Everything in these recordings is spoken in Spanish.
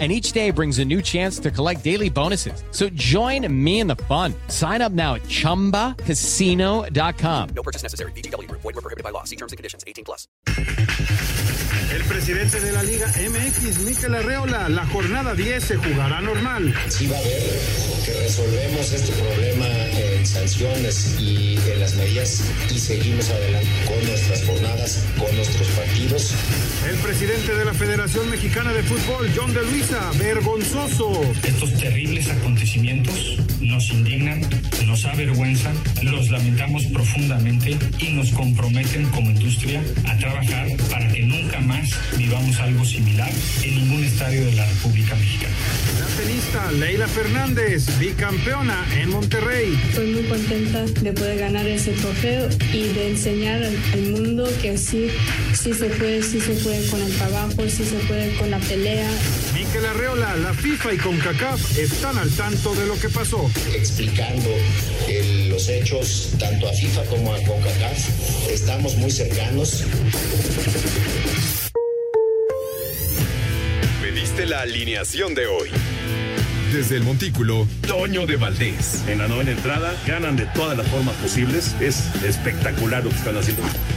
and each day brings a new chance to collect daily bonuses. So join me in the fun. Sign up now at ChumbaCasino.com. No purchase necessary. BGW. Void were prohibited by law. See terms and conditions. 18 plus. El presidente de la Liga MX, Mikel Arreola, la jornada 10 se jugará normal. Sí va a haber que resolvemos este problema en sanciones y en las medidas y seguimos adelante con nuestras jornadas, con nuestros partidos. El presidente de la Federación Mexicana de Fútbol, John de Luisa, vergonzoso. Estos terribles acontecimientos nos indignan, nos avergüenzan, los lamentamos profundamente y nos comprometen como industria a trabajar para que nunca más vivamos algo similar en ningún estadio de la República Mexicana. La tenista Leila Fernández, bicampeona en Monterrey. Estoy muy contenta de poder ganar ese trofeo y de enseñar al, al mundo que sí, sí se puede, sí se puede con el trabajo, sí se puede con la pelea. Mikel Arreola, la FIFA y CONCACAF están al tanto de lo que pasó. Explicando el- los hechos tanto a FIFA como a CONCACAF. Estamos muy cercanos. Pediste la alineación de hoy. Desde el Montículo, Toño de Valdés. En la novena entrada ganan de todas las formas posibles. Es espectacular lo que están haciendo.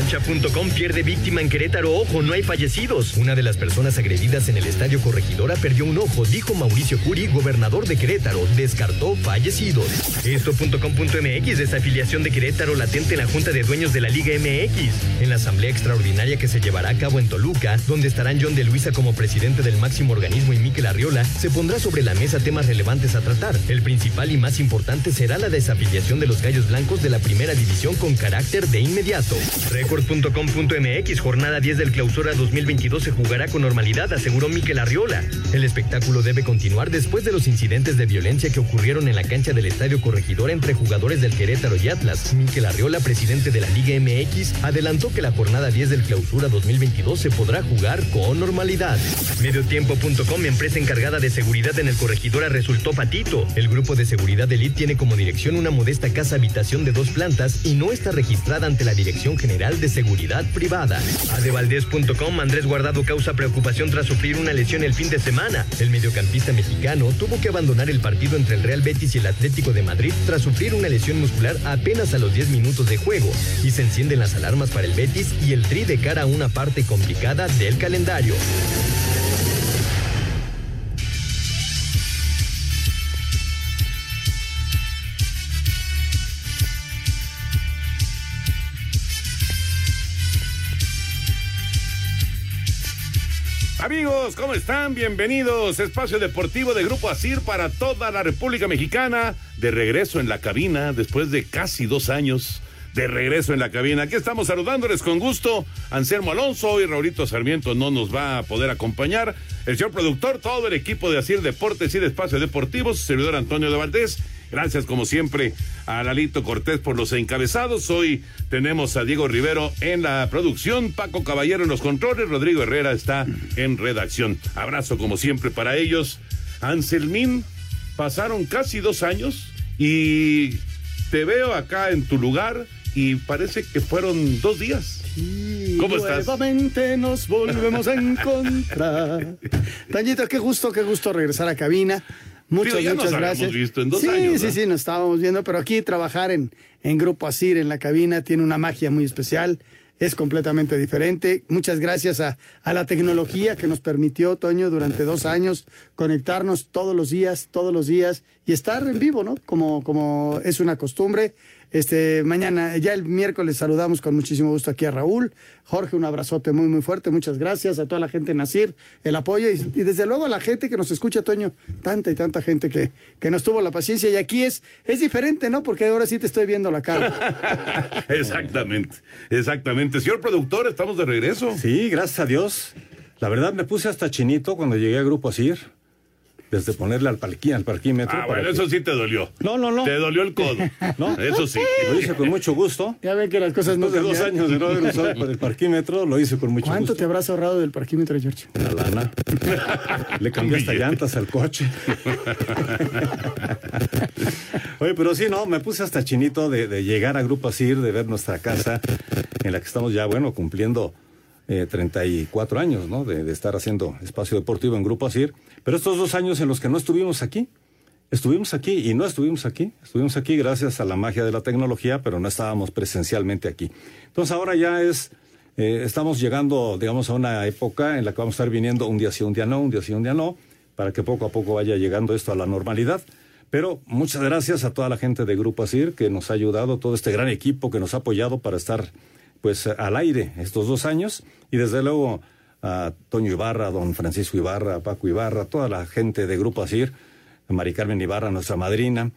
Cancha.com pierde víctima en Querétaro. Ojo, no hay fallecidos. Una de las personas agredidas en el estadio Corregidora perdió un ojo, dijo Mauricio Curi, gobernador de Querétaro. Descartó fallecidos. Esto.com.mx, desafiliación de Querétaro latente en la Junta de Dueños de la Liga MX. En la asamblea extraordinaria que se llevará a cabo en Toluca, donde estarán John de Luisa como presidente del máximo organismo y Miquel Arriola, se pondrá sobre la mesa temas relevantes a tratar. El principal y más importante será la desafiliación de los Gallos Blancos de la primera división con carácter de inmediato. Jornada 10 del clausura 2022 se jugará con normalidad, aseguró Miquel Arriola. El espectáculo debe continuar después de los incidentes de violencia que ocurrieron en la cancha del Estadio Corregidora entre jugadores del Querétaro y Atlas. Miquel Arriola, presidente de la Liga MX, adelantó que la jornada 10 del clausura 2022 se podrá jugar con normalidad. Mediotiempo.com, empresa encargada de seguridad en el Corregidora, resultó patito. El grupo de seguridad Elite tiene como dirección una modesta casa habitación de dos plantas y no está registrada ante la Dirección General de Seguridad Privada. Adevaldez.com, Andrés Guardado causa preocupación tras sufrir una lesión el fin de semana. El mediocampista mexicano tuvo que abandonar el partido entre el Real Betis y el Atlético de Madrid tras sufrir una lesión muscular apenas a los 10 minutos de juego. Y se encienden las alarmas para el Betis y el Tri de cara a una parte complicada del calendario. Amigos, ¿cómo están? Bienvenidos. Espacio Deportivo de Grupo Asir para toda la República Mexicana. De regreso en la cabina después de casi dos años. De regreso en la cabina. Aquí estamos saludándoles con gusto. Anselmo Alonso y Raulito Sarmiento no nos va a poder acompañar. El señor productor, todo el equipo de Asir Deportes y de Espacio Deportivo, su servidor Antonio de Valdés. Gracias, como siempre, a Lalito Cortés por los encabezados. Hoy tenemos a Diego Rivero en la producción, Paco Caballero en los controles, Rodrigo Herrera está en redacción. Abrazo, como siempre, para ellos. Anselmín, pasaron casi dos años y te veo acá en tu lugar y parece que fueron dos días. ¿Cómo estás? Nuevamente nos volvemos a encontrar. Tañito, qué gusto, qué gusto regresar a cabina. Muchas, Digo, ya muchas nos gracias. visto en dos sí, años, sí, ¿no? sí, nos estábamos viendo, pero aquí trabajar en, en Grupo Asir, en la cabina, tiene una magia muy especial. Es completamente diferente. Muchas gracias a, a la tecnología que nos permitió, Toño, durante dos años, conectarnos todos los días, todos los días y estar en vivo, ¿no? Como, como es una costumbre. Este, mañana, ya el miércoles saludamos con muchísimo gusto aquí a Raúl. Jorge, un abrazote muy, muy fuerte. Muchas gracias a toda la gente en Nacir, el apoyo y, y desde luego a la gente que nos escucha, Toño. Tanta y tanta gente que, que nos tuvo la paciencia. Y aquí es, es diferente, ¿no? Porque ahora sí te estoy viendo la cara. exactamente, exactamente. Señor productor, estamos de regreso. Sí, gracias a Dios. La verdad me puse hasta chinito cuando llegué a Grupo Asir. Desde ponerle al, parquí, al parquímetro. Ah, para bueno, que- eso sí te dolió. No, no, no. Te dolió el codo. No. Eso sí. Lo hice con mucho gusto. Ya ven que las cosas no Después de dos años de no haber usado el parquímetro, lo hice con mucho ¿Cuánto gusto. te habrás ahorrado del parquímetro, George? La lana. Le cambié hasta llantas al coche. Oye, pero sí, no, me puse hasta chinito de, de llegar a Grupo Asir, de ver nuestra casa, en la que estamos ya, bueno, cumpliendo eh, 34 años, ¿no? De, estar haciendo espacio deportivo en Grupo Asir. Pero estos dos años en los que no estuvimos aquí, estuvimos aquí y no estuvimos aquí. Estuvimos aquí gracias a la magia de la tecnología, pero no estábamos presencialmente aquí. Entonces ahora ya es eh, estamos llegando, digamos, a una época en la que vamos a estar viniendo un día sí, un día no, un día sí, un día no, para que poco a poco vaya llegando esto a la normalidad. Pero muchas gracias a toda la gente de Grupo Asir que nos ha ayudado, todo este gran equipo que nos ha apoyado para estar pues al aire estos dos años. Y desde luego a Toño Ibarra, don Francisco Ibarra, Paco Ibarra, toda la gente de Grupo Asir, a Mari Carmen Ibarra, nuestra madrina,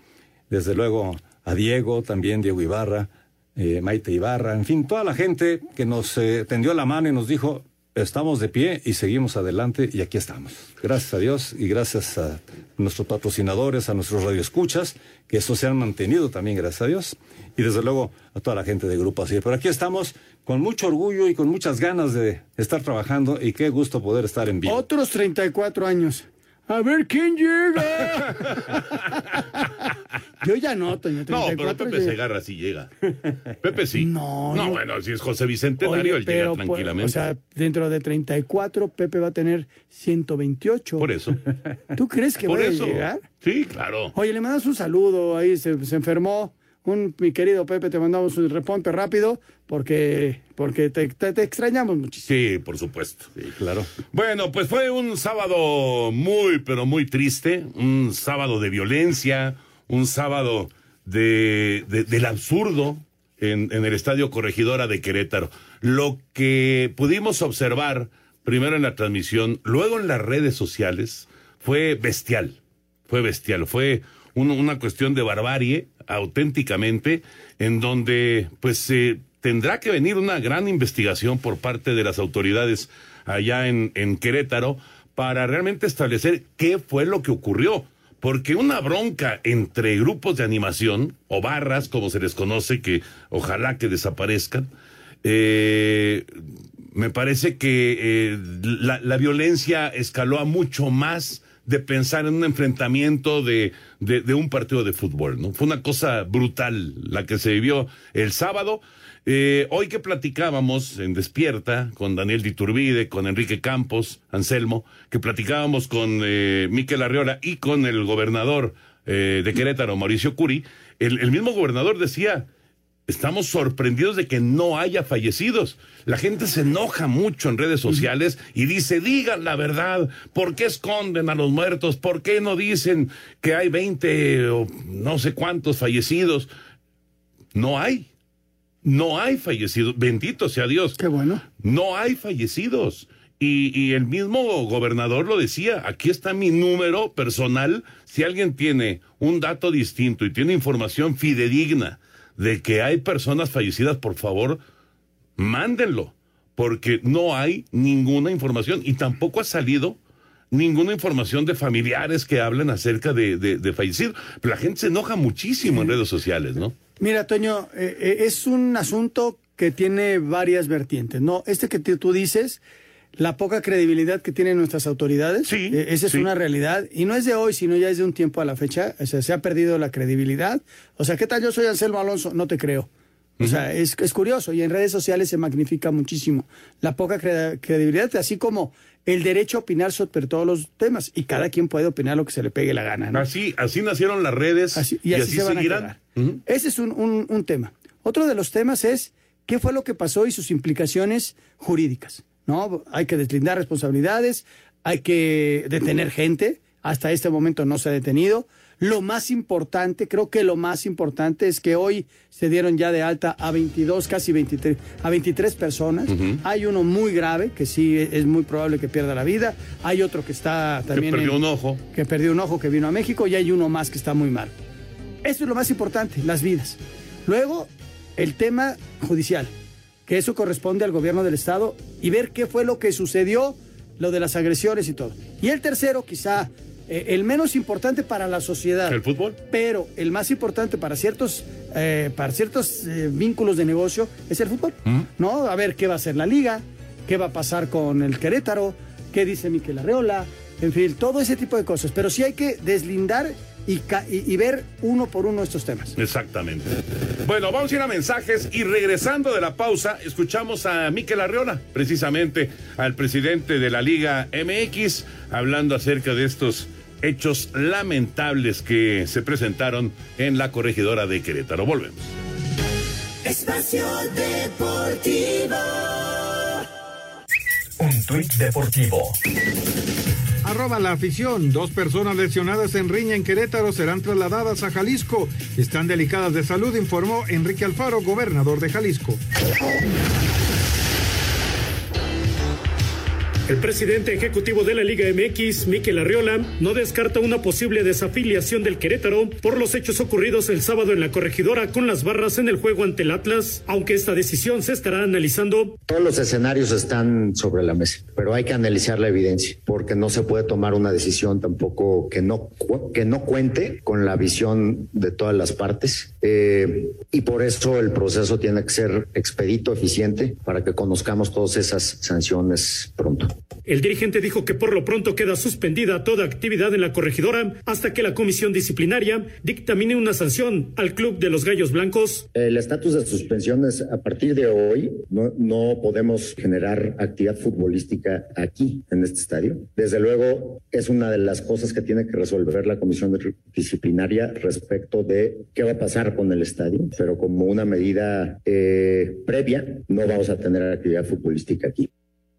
desde luego a Diego, también Diego Ibarra, eh, Maite Ibarra, en fin, toda la gente que nos eh, tendió la mano y nos dijo, estamos de pie y seguimos adelante y aquí estamos. Gracias a Dios y gracias a nuestros patrocinadores, a nuestros radioescuchas, que estos se han mantenido también, gracias a Dios, y desde luego a toda la gente de Grupo Así. Pero aquí estamos con mucho orgullo y con muchas ganas de estar trabajando y qué gusto poder estar en vivo. Otros 34 años. A ver quién llega. Yo ya no, Toño. No, 34 pero Pepe ya- Segarra sí llega. Pepe sí. No, No, no. bueno, si es José Bicentenario, Oye, él llega pues, tranquilamente. O sea, dentro de 34, Pepe va a tener 128. Por eso. ¿Tú crees que eso. a llegar? Sí, claro. Oye, le mandas un saludo, ahí se, se enfermó. Un, mi querido Pepe, te mandamos un reponte rápido porque, porque te, te- te extrañamos muchísimo. Sí, por supuesto. Sí, claro. Bueno, pues fue un sábado muy, pero muy triste, un sábado de violencia, un sábado de, de- del absurdo en, en el Estadio Corregidora de Querétaro. Lo que pudimos observar primero en la transmisión, luego en las redes sociales, fue bestial, fue bestial, fue un- una cuestión de barbarie auténticamente, en donde pues eh, tendrá que venir una gran investigación por parte de las autoridades allá en, en Querétaro para realmente establecer qué fue lo que ocurrió. Porque una bronca entre grupos de animación, o barras, como se les conoce, que ojalá que desaparezcan, eh, me parece que eh, la, la violencia escaló a mucho más de pensar en un enfrentamiento de, de, un partido de fútbol, ¿no? Fue una cosa brutal la que se vivió el sábado. Eh, hoy que platicábamos en Despierta con Daniel Diturbide, con Enrique Campos, Anselmo, que platicábamos con eh, Miquel Arriola y con el gobernador eh, de Querétaro, Mauricio Curi, el mismo gobernador decía, Estamos sorprendidos de que no haya fallecidos. La gente se enoja mucho en redes sociales y dice, digan la verdad, ¿por qué esconden a los muertos? ¿Por qué no dicen que hay 20 o no sé cuántos fallecidos? No hay. No hay fallecidos. Bendito sea Dios. Qué bueno. No hay fallecidos. Y, y el mismo gobernador lo decía, aquí está mi número personal. Si alguien tiene un dato distinto y tiene información fidedigna de que hay personas fallecidas, por favor, mándenlo, porque no hay ninguna información y tampoco ha salido ninguna información de familiares que hablen acerca de, de. Pero la gente se enoja muchísimo en redes sociales, ¿no? Mira, Toño, eh, eh, es un asunto que tiene varias vertientes, ¿no? Este que te- tú dices, la poca credibilidad que tienen nuestras autoridades, Sí, eh, esa es sí. una realidad, y no es de hoy, sino ya es de un tiempo a la fecha, o sea, se ha perdido la credibilidad. O sea, ¿qué tal yo soy Anselmo Alonso? No te creo. O sea, es, es curioso y en redes sociales se magnifica muchísimo la poca cre- credibilidad, así como el derecho a opinar sobre todos los temas y cada quien puede opinar lo que se le pegue la gana. ¿no? Así, así nacieron las redes Así- y, así, se seguirán. Ese es un, un- un tema. Otro de los temas es qué fue lo que pasó y sus implicaciones jurídicas. ¿No? Hay que deslindar responsabilidades, hay que detener gente, hasta este momento no se ha detenido. Lo más importante, creo que lo más importante es que hoy se dieron ya de alta a 22, casi 23, a 23 personas. Hay uno muy grave que sí es muy probable que pierda la vida. Hay otro que está también. Que perdió en- un ojo. que perdió un ojo, que vino a México, y hay uno más que está muy mal. Eso es lo más importante, las vidas. Luego, el tema judicial, que eso corresponde al gobierno del Estado y ver qué fue lo que sucedió, lo de las agresiones y todo. Y el tercero, quizá eh, el menos importante para la sociedad. ¿El fútbol? Pero el más importante para ciertos, eh, para ciertos eh, vínculos de negocio es el fútbol. ¿No? A ver qué va a hacer la liga, qué va a pasar con el Querétaro, qué dice Miquel Arreola, en fin, todo ese tipo de cosas. Pero sí hay que deslindar y, ca- y- y ver uno por uno estos temas. Exactamente. Bueno, vamos a ir a mensajes y regresando de la pausa, escuchamos a Miquel Arriola, precisamente al presidente de la Liga MX, hablando acerca de estos hechos lamentables que se presentaron en la corregidora de Querétaro. Volvemos. Espacio Deportivo. Un tuit deportivo. La afición. Dos personas lesionadas en riña en Querétaro serán trasladadas a Jalisco. Están delicadas de salud, informó Enrique Alfaro, gobernador de Jalisco. El presidente ejecutivo de la Liga MX, Miquel Arriola, no descarta una posible desafiliación del Querétaro por los hechos ocurridos el sábado en la corregidora con las barras en el juego ante el Atlas, aunque esta decisión se estará analizando. Todos los escenarios están sobre la mesa, pero hay que analizar la evidencia, porque no se puede tomar una decisión tampoco que no, que no cuente con la visión de todas las partes. Eh, y por eso el proceso tiene que ser expedito, eficiente, para que conozcamos todas esas sanciones pronto. El dirigente dijo que por lo pronto queda suspendida toda actividad en la corregidora hasta que la comisión disciplinaria dictamine una sanción al club de los Gallos Blancos. El estatus de suspensión es a partir de hoy no, no podemos generar actividad futbolística aquí en este estadio. Desde luego es una de las cosas que tiene que resolver la comisión disciplinaria respecto de qué va a pasar con el estadio, pero como una medida eh, previa no vamos a tener actividad futbolística aquí.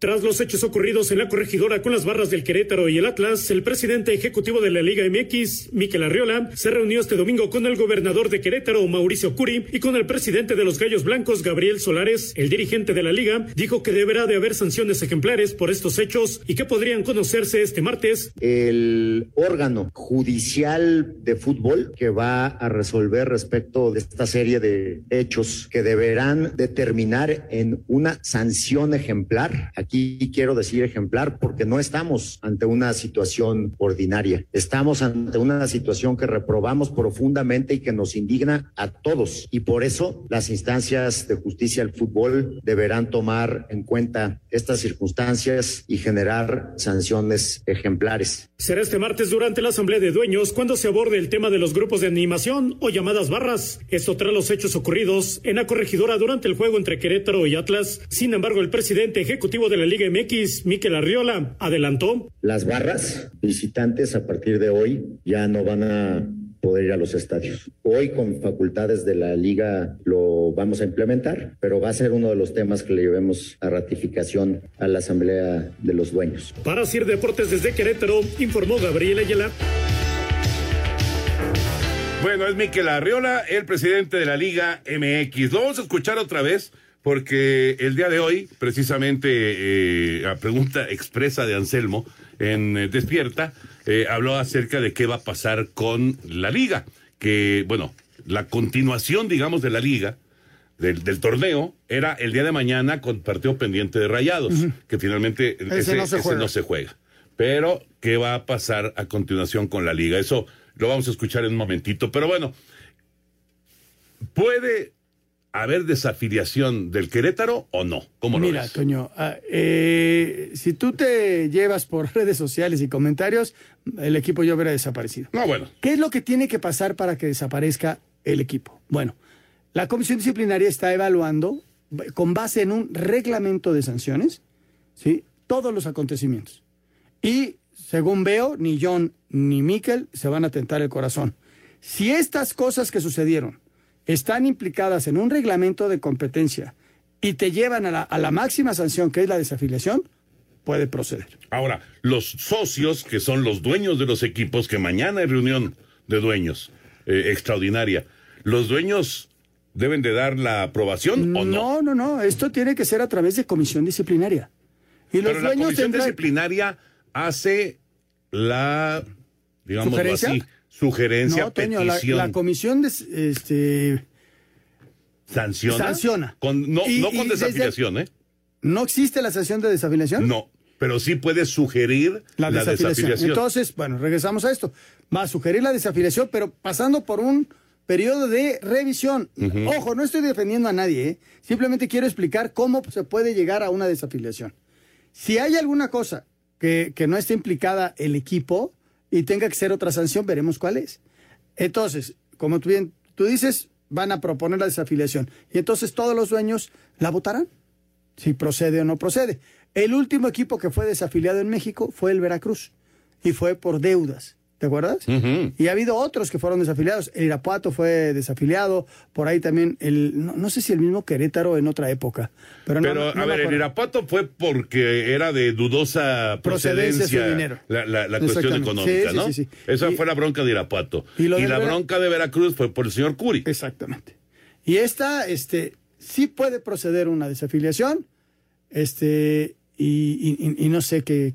Tras los hechos ocurridos en la corregidora con las barras del Querétaro y el Atlas, el presidente ejecutivo de la Liga MX, Miquel Arriola, se reunió este domingo con el gobernador de Querétaro, Mauricio Curi, y con el presidente de los Gallos Blancos, Gabriel Solares. El dirigente de la liga dijo que deberá de haber sanciones ejemplares por estos hechos y que podrían conocerse este martes. el órgano judicial de fútbol que va a resolver respecto de esta serie de hechos que deberán determinar en una sanción ejemplar. Aquí quiero decir ejemplar porque no estamos ante una situación ordinaria. Estamos ante una situación que reprobamos profundamente y que nos indigna a todos. Y por eso las instancias de justicia del fútbol deberán tomar en cuenta estas circunstancias y generar sanciones ejemplares. Será este martes durante la Asamblea de Dueños cuando se aborde el tema de los grupos de animación o llamadas barras. Esto tras los hechos ocurridos en la corregidora durante el juego entre Querétaro y Atlas. Sin embargo, el presidente ejecutivo de la Liga MX, Miquel Arriola, adelantó. Las barras visitantes a partir de hoy ya no van a poder ir a los estadios. Hoy con facultades de la liga lo vamos a implementar, pero va a ser uno de los temas que le llevemos a ratificación a la Asamblea de los Dueños. Para Sir Deportes desde Querétaro, informó Gabriel Ayala. Bueno, es Miquel Arriola, el presidente de la Liga MX. Lo vamos a escuchar otra vez porque el día de hoy, precisamente eh, a pregunta expresa de Anselmo en eh, Despierta, eh, habló acerca de qué va a pasar con la liga. Que, bueno, la continuación, digamos, de la liga, del, del torneo, era el día de mañana con partido pendiente de Rayados, que finalmente Ese no se juega. no se juega. Pero, ¿qué va a pasar a continuación con la liga? Eso lo vamos a escuchar en un momentito. Pero bueno, ¿puede haber desafiliación del Querétaro o no? ¿Cómo lo Mira, ves? Toño, ah, eh, si tú te llevas por redes sociales y comentarios, el equipo ya hubiera desaparecido. No, bueno. ¿Qué es lo que tiene que pasar para que desaparezca el equipo? Bueno, la comisión disciplinaria está evaluando, con base en un reglamento de sanciones, ¿sí? todos los acontecimientos. Y según veo, ni John ni Miquel se van a tentar el corazón. Si estas cosas que sucedieron están implicadas en un reglamento de competencia y te llevan a la, a la máxima sanción, que es la desafiliación, puede proceder. Ahora, los socios, que son los dueños de los equipos, que mañana hay reunión de dueños eh, extraordinaria, ¿los dueños deben de dar la aprobación o no? No, no, no. Esto tiene que ser a través de comisión disciplinaria. Y los Pero la dueños comisión tendrán- disciplinaria hace la, digamos así, sugerencia, No, Toño, la, petición, la comisión de, este, sanciona. sanciona. Con, no, Y- no con desafiliación, ¿eh? ¿No existe la sanción de desafiliación? No, pero sí puede sugerir La, la, desafiliación. desafiliación. Entonces, bueno, regresamos a esto. Va a sugerir la desafiliación, pero pasando por un periodo de revisión. Ojo, no estoy defendiendo a nadie, ¿eh? simplemente quiero explicar cómo se puede llegar a una desafiliación. Si hay alguna cosa que, que no esté implicada el equipo y tenga que ser otra sanción, veremos cuál es. Entonces, como tú bien tú dices, van a proponer la desafiliación. Y entonces todos los dueños la votarán, si procede o no procede. El último equipo que fue desafiliado en México fue el Veracruz y fue por deudas. ¿Te acuerdas? Y ha habido otros que fueron desafiliados. El Irapuato fue desafiliado. Por ahí también, el, no, no sé si el mismo Querétaro en otra época. Pero, no- Pero, no a ver, el. Irapuato fue porque era de dudosa Procedencia procedencia, dinero. la, la- la cuestión económica, Sí, ¿no? sí, sí. Esa Y- fue la bronca de Irapuato. Y la Vera- bronca de Veracruz fue por el señor Curi. Exactamente. Y esta, este, sí puede proceder una desafiliación, este, y, y- y no sé qué,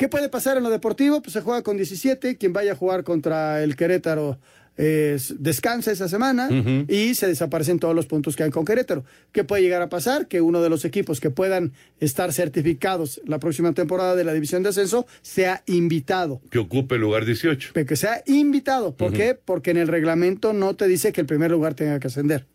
qué, puede pasar en lo deportivo, pues se juega con 17, quien vaya a jugar contra el Querétaro eh, descansa esa semana y se desaparecen todos los puntos que hay con Querétaro. ¿Qué puede llegar a pasar? Que uno de los equipos que puedan estar certificados la próxima temporada de la división de ascenso sea invitado. Que ocupe el lugar 18. Que sea invitado. ¿Por qué? Porque en el reglamento no te dice que el primer lugar tenga que ascender.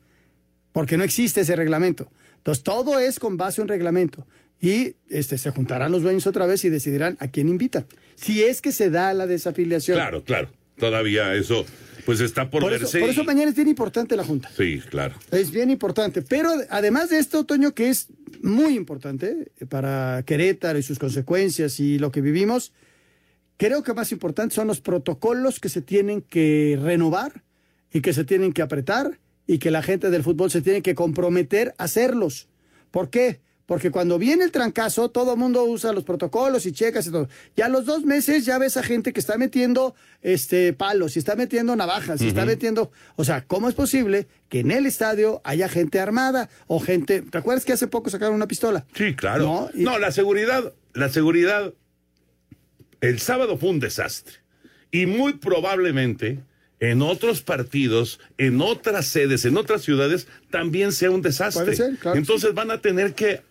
Porque no existe ese reglamento. Entonces, todo es con base en un reglamento. Y este, se juntarán los dueños otra vez y decidirán a quién invitan. Si es que se da la desafiliación. Claro, claro. Todavía eso, pues está por, Por eso, verse. por y- eso mañana es bien importante la Junta. Sí, claro. Es bien importante. Pero además de esto, Toño, que es muy importante para Querétaro y sus consecuencias y lo que vivimos, creo que más importante son los protocolos que se tienen que renovar y que se tienen que apretar y que la gente del fútbol se tiene que comprometer a hacerlos. ¿Por qué? Porque cuando viene el trancazo, todo el mundo usa los protocolos y checas y todo. Y a los dos meses ya ves a gente que está metiendo este, palos y está metiendo navajas y está metiendo... O sea, ¿cómo es posible que en el estadio haya gente armada o gente... ¿Te acuerdas que hace poco sacaron una pistola? Sí, claro. No, la seguridad, la seguridad, el sábado fue un desastre. Y muy probablemente en otros partidos, en otras sedes, en otras ciudades, también sea un desastre. Puede ser, claro. Entonces van a tener que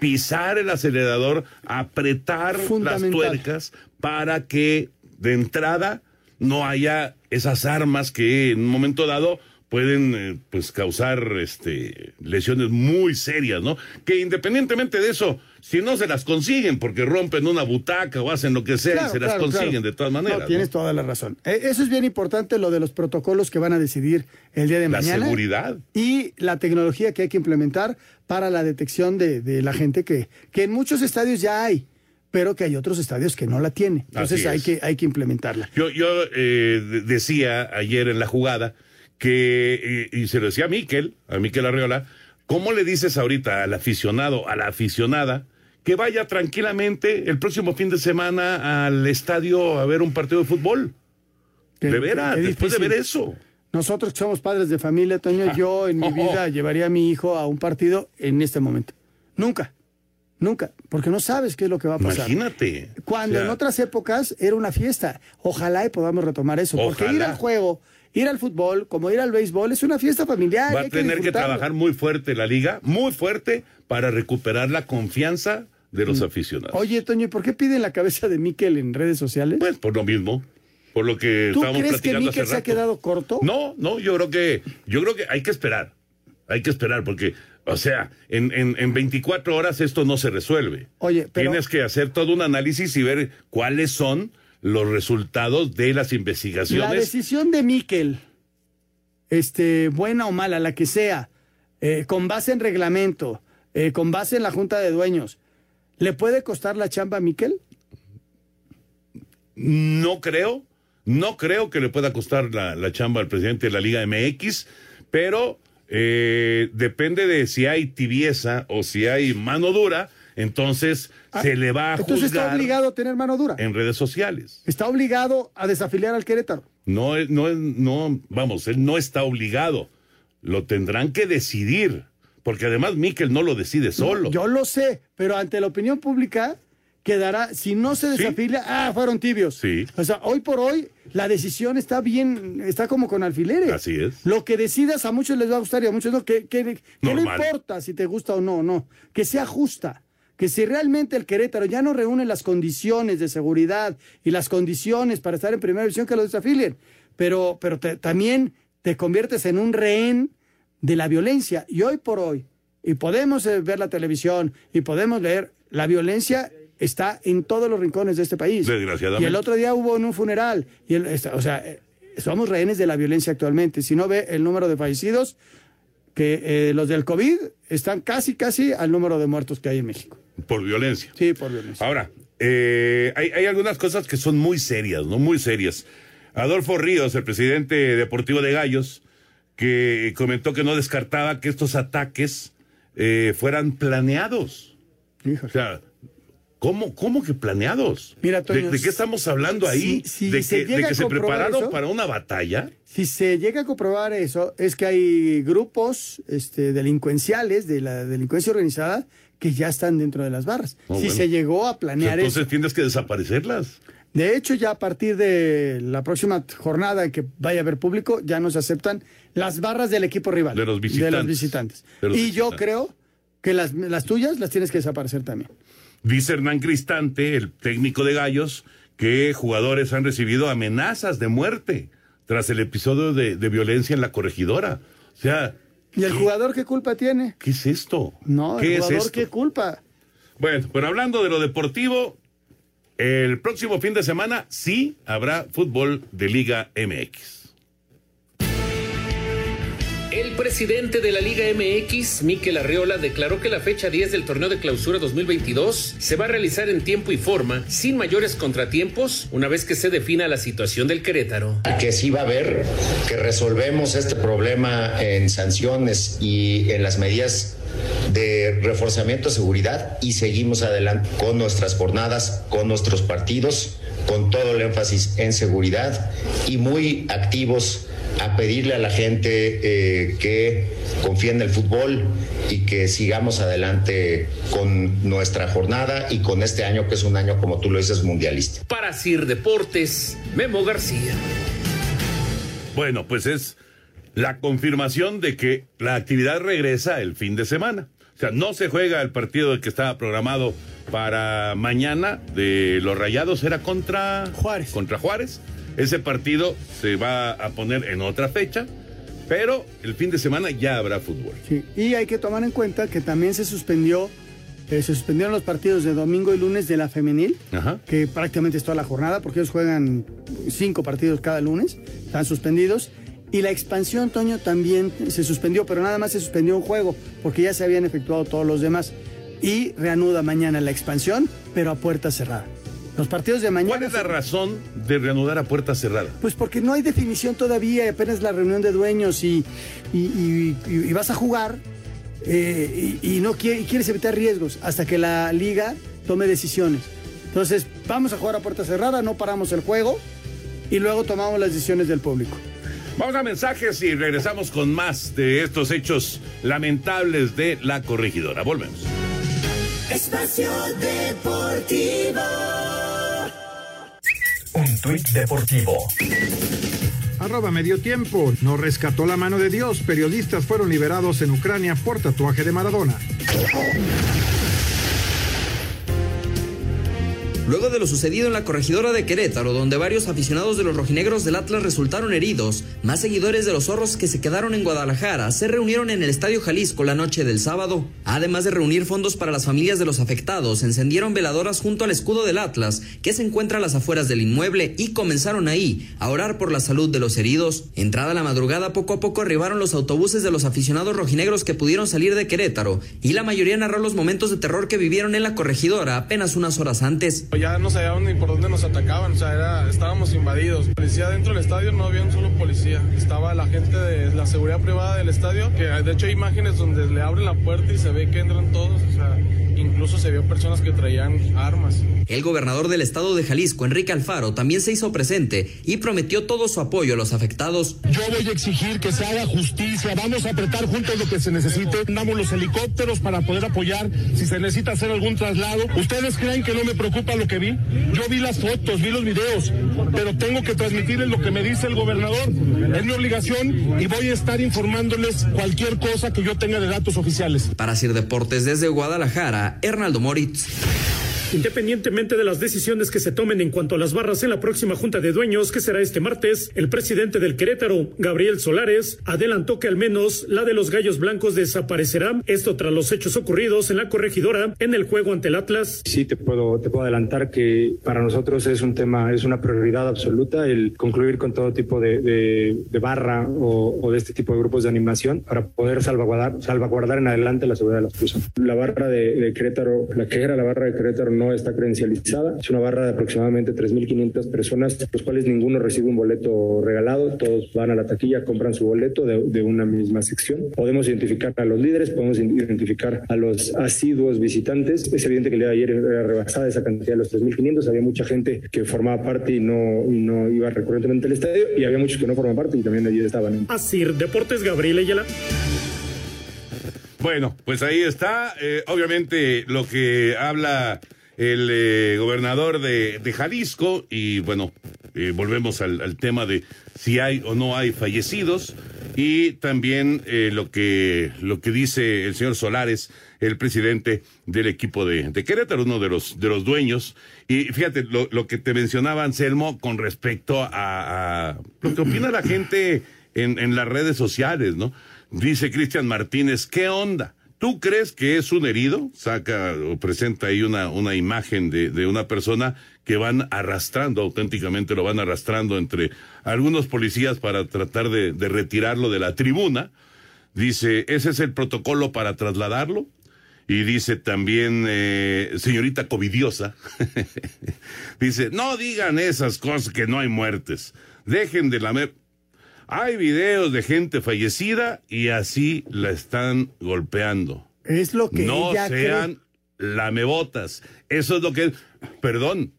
pisar el acelerador, apretar las tuercas para que de entrada no haya esas armas que en un momento dado pueden eh, pues causar este lesiones muy serias, ¿no? Que independientemente de eso, si no se las consiguen porque rompen una butaca o hacen lo que sea, Claro, se las consiguen claro. de todas maneras. No, tienes ¿no? toda la razón. Eh, Eso es bien importante, lo de los protocolos que van a decidir el día de La mañana. seguridad. Y la tecnología que hay que implementar para la detección de, de la gente que, que en muchos estadios ya hay, pero que hay otros estadios que no la tienen. Entonces hay que, hay que implementarla. Yo, yo eh, de- decía ayer en la jugada que, y, y se lo decía a Miquel, a Miquel Arriola, ¿cómo le dices ahorita al aficionado, a la aficionada, que vaya tranquilamente el próximo fin de semana al estadio a ver un partido de fútbol? De veras, después de ver eso. Nosotros que somos padres de familia, Toño, yo en mi vida llevaría a mi hijo a un partido en este momento. Nunca, nunca, porque no sabes qué es lo que va a pasar. Imagínate. Cuando O sea, en otras épocas era una fiesta. Ojalá y podamos retomar eso. Porque ir al juego, ir al fútbol, como ir al béisbol, es una fiesta familiar. va a tener que trabajar muy fuerte la liga, muy fuerte, para recuperar la confianza de los aficionados. Oye, Toño, ¿y por qué piden la cabeza de Miquel en redes sociales? Pues por lo mismo, por lo que ¿Tú estábamos crees que hace Miquel se ha rato. quedado corto? No, no, yo creo que, yo creo que hay que esperar. Hay que esperar porque, o sea, en, en, en 24 horas esto no se resuelve. Oye, pero Tienes que hacer todo un análisis y ver cuáles son los resultados de las la investigaciones. decisión de Miquel, este, buena o mala, la que sea, eh, con base en reglamento, eh, con base en la Junta de Dueños, ¿le puede costar la chamba a Miquel? No creo, no creo que le pueda costar la, la chamba al presidente de la Liga MX, pero eh, depende de si hay tibieza o si hay mano dura entonces se le va a Ah, Entonces está obligado a tener mano dura. en redes sociales. Está obligado a desafiliar al Querétaro. No, no, no, vamos, él no está obligado. Lo tendrán que decidir, porque además Miquel no lo decide solo. Yo lo sé, pero ante la opinión pública quedará, si no se desafilia, ah, fueron tibios. Sí. O sea, hoy por hoy la decisión está bien, está como con alfileres. Así es. Lo que decidas a muchos les va a gustar y a muchos no, que, que- que no importa si te gusta o no, no, que sea justa. Que si realmente el Querétaro ya no reúne las condiciones de seguridad y las condiciones para estar en primera división, que lo desafilien. Pero, pero te- también te conviertes en un rehén de la violencia. Y hoy por hoy, y podemos eh, ver la televisión y podemos leer, la violencia está en todos los rincones de este país. Desgraciadamente. Y el otro día hubo en un funeral. Y el- o sea, eh, somos rehenes de la violencia actualmente. Si no ve el número de fallecidos, que eh, los del COVID están casi, casi al número de muertos que hay en México. Por violencia. Sí, por violencia. Ahora, eh, hay, hay algunas cosas que son muy serias, ¿no? Muy serias. Adolfo Ríos, el presidente deportivo de Gallos, que comentó que no descartaba que estos ataques eh, fueran planeados. O sea, ¿cómo, cómo que planeados? Mira, ¿De, Toño, de qué estamos hablando ahí? si- si ¿De se que, de se prepararon eso- para una batalla? Si se llega a comprobar eso, es que hay grupos este, delincuenciales de la delincuencia organizada que ya están dentro de las barras. Oh, si bueno. se llegó a planear eso. entonces tienes que desaparecerlas. De hecho, ya a partir de la próxima jornada en que vaya a haber público, ya no se aceptan las barras del equipo rival. De los visitantes. De los visitantes. De los y yo creo que las, las tuyas las tienes que desaparecer también. Dice Hernán Cristante, el técnico de Gallos, que jugadores han recibido amenazas de muerte tras el episodio de, de violencia en la corregidora. O sea, ¿Y el jugador qué culpa tiene? ¿qué es esto? No, ¿Qué el es jugador esto? qué culpa. Bueno, pero hablando de lo deportivo, el próximo fin de semana sí habrá fútbol de Liga MX. El presidente de la Liga MX, Miquel Arriola, declaró que la fecha 10 del torneo de clausura 2022 se va a realizar en tiempo y forma, sin mayores contratiempos, una vez que se defina la situación del Querétaro. que sí va a haber, que resolvemos este problema en sanciones y en las medidas de reforzamiento de seguridad y seguimos adelante con nuestras jornadas, con nuestros partidos, con todo el énfasis en seguridad y muy activos a pedirle a la gente eh, que confíe en el fútbol y que sigamos adelante con nuestra jornada y con este año que es un año, como tú lo dices, mundialista. Para Sir Deportes, Memo García. Bueno, pues es la confirmación de que la actividad regresa el fin de semana. O sea, no se juega el partido que estaba programado para mañana de los Rayados, era contra Juárez. Contra Juárez. Ese partido se va a poner en otra fecha, pero el fin de semana ya habrá fútbol. Sí, Y hay que tomar en cuenta que también se suspendió, eh, se suspendieron los partidos de domingo y lunes de la femenil, Ajá. que prácticamente es toda la jornada, porque ellos juegan cinco partidos cada lunes, están suspendidos. Y la expansión, Toño, también se suspendió, pero nada más se suspendió un juego, porque ya se habían efectuado todos los demás. Y reanuda mañana la expansión, pero a puerta cerrada. Los partidos de mañana. ¿Cuál es la razón de reanudar a puerta cerrada? Pues porque no hay definición todavía, apenas la reunión de dueños y, y- y- y- y vas a jugar eh, y, no quiere- quieres evitar riesgos hasta que la liga tome decisiones. Entonces, vamos a jugar a puerta cerrada, no paramos el juego y luego tomamos las decisiones del público. Vamos a mensajes y regresamos con más de estos hechos lamentables de la corregidora. Volvemos. Espacio Deportivo. Un tuit deportivo. Arroba medio tiempo. No rescató la mano de Dios. Periodistas fueron liberados en Ucrania por tatuaje de Maradona. Luego de lo sucedido en la corregidora de Querétaro, donde varios aficionados de los rojinegros del Atlas resultaron heridos, más seguidores de los zorros que se quedaron en Guadalajara se reunieron en el Estadio Jalisco la noche del sábado. Además de reunir fondos para las familias de los afectados, encendieron veladoras junto al escudo del Atlas, que se encuentra a las afueras del inmueble, y comenzaron ahí a orar por la salud de los heridos. Entrada la madrugada, poco a poco arribaron los autobuses de los aficionados rojinegros que pudieron salir de Querétaro, y la mayoría narró los momentos de terror que vivieron en la corregidora apenas unas horas antes. Ya no sabíamos ni por dónde nos atacaban, o sea, era, estábamos invadidos. Policía dentro del estadio no había un solo policía. Estaba la gente de la seguridad privada del estadio, que de hecho hay imágenes donde le abren la puerta y se ve que entran todos, o sea, Incluso se vio personas que traían armas. El gobernador del estado de Jalisco, Enrique Alfaro, también se hizo presente y prometió todo su apoyo a los afectados. Yo voy a exigir que se haga justicia, vamos a apretar juntos lo que se necesite, damos los helicópteros para poder apoyar si se necesita hacer algún traslado. ¿Ustedes creen que no me preocupa lo que vi? Yo vi las fotos, vi los videos, pero tengo que transmitirles lo que me dice el gobernador. Es mi obligación y voy a estar informándoles cualquier cosa que yo tenga de datos oficiales. Para Sir Deportes desde Guadalajara, Hernaldo Moritz. Independientemente de las decisiones que se tomen en cuanto a las barras en la próxima Junta de Dueños, que será este martes, el presidente del Querétaro, Gabriel Solares, adelantó que al menos la de los Gallos Blancos desaparecerá, esto tras los hechos ocurridos en la corregidora en el juego ante el Atlas. Sí, te puedo, te puedo adelantar que para nosotros es un tema, es una prioridad absoluta el concluir con todo tipo de, de, barra o, de este tipo de grupos de animación para poder salvaguardar, salvaguardar en adelante la seguridad de las personas. La barra de Querétaro, la que era la barra de Querétaro, no está credencializada. Es una barra de aproximadamente 3.500 personas, los cuales ninguno recibe un boleto regalado. Todos van a la taquilla, compran su boleto de, de una misma sección. Podemos identificar a los líderes, podemos identificar a los asiduos visitantes. Es evidente que el día de ayer era rebasada esa cantidad de los 3.500. Había mucha gente que formaba parte y no, y no iba recurrentemente al estadio y había muchos que no formaban parte y también allí estaban. Así, Deportes Gabriel Ayala. Bueno, pues ahí está. Eh, obviamente lo que habla el eh, gobernador de, Jalisco y bueno, eh, volvemos al, tema de si hay o no hay fallecidos y también eh, lo que lo que dice el señor Solares, el presidente del equipo de, de Querétaro, uno de los de los dueños y fíjate lo, lo que te mencionaba Anselmo con respecto a, a lo que opina la gente en, en las redes sociales, ¿no? Dice Cristian Martínez, ¿qué onda? ¿Tú crees que es un herido? Saca o presenta ahí una, una imagen de, de una persona que van arrastrando, auténticamente lo van arrastrando entre algunos policías para tratar de, de retirarlo de la tribuna. Dice, ¿ese es el protocolo para trasladarlo? Y dice también, eh, señorita covidiosa, dice, no digan esas cosas que no hay muertes. Dejen de lamer. Hay videos de gente fallecida y así la están golpeando. Es lo que no ella sean cree. lamebotas. Eso es lo que perdón,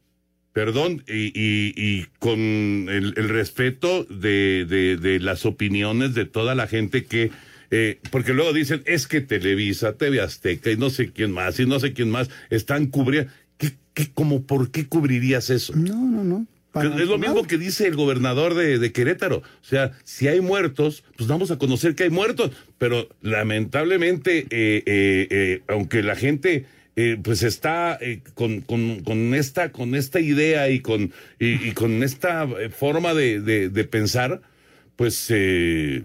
perdón, y, y, y con el, el respeto de, de, de, las opiniones de toda la gente que eh, porque luego dicen es que Televisa, TV Azteca y no sé quién más y no sé quién más están cubriendo. ¿Qué, qué, como, ¿Por qué cubrirías eso? No, no, no. Es lo mismo que dice el gobernador de, de, Querétaro. O sea, si hay muertos, pues vamos a conocer que hay muertos. Pero lamentablemente, eh, eh, eh, aunque la gente pues está con, con, con, esta, con esta idea y con, y, y con esta forma de, de, de pensar, pues y,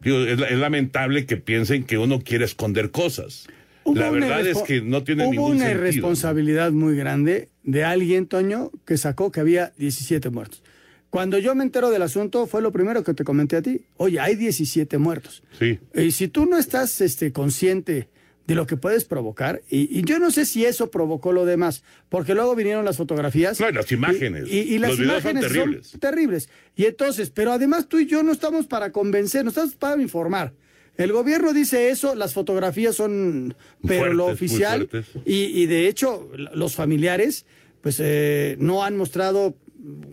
digo, es, es, lamentable que piensen que uno quiere esconder cosas. Hubo la verdad es que no tiene hubo ningún una sentido. irresponsabilidad muy grande de alguien, Toño, que sacó que había 17 muertos. Cuando yo me entero del asunto, fue lo primero que te comenté a ti. Oye, hay 17 muertos. Sí. Y si tú no estás este, consciente de lo que puedes provocar, y, y, yo no sé si eso provocó lo demás, porque luego vinieron las fotografías. No, las imágenes. Y, y, y las Los imágenes son terribles. son terribles. Y entonces, pero además tú y yo no estamos para convencer, no estamos para informar. El gobierno dice eso, las fotografías son, pero fuertes, lo oficial, y, y, de hecho los familiares, pues eh, no han mostrado